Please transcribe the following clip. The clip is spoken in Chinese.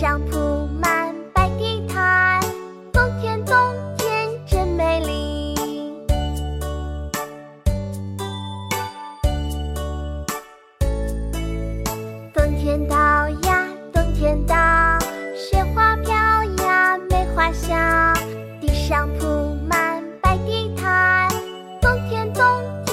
上铺满白地毯，冬天冬天真美丽。冬天到呀冬天到，雪花飘呀梅花笑，地上铺满白地毯，冬天冬天。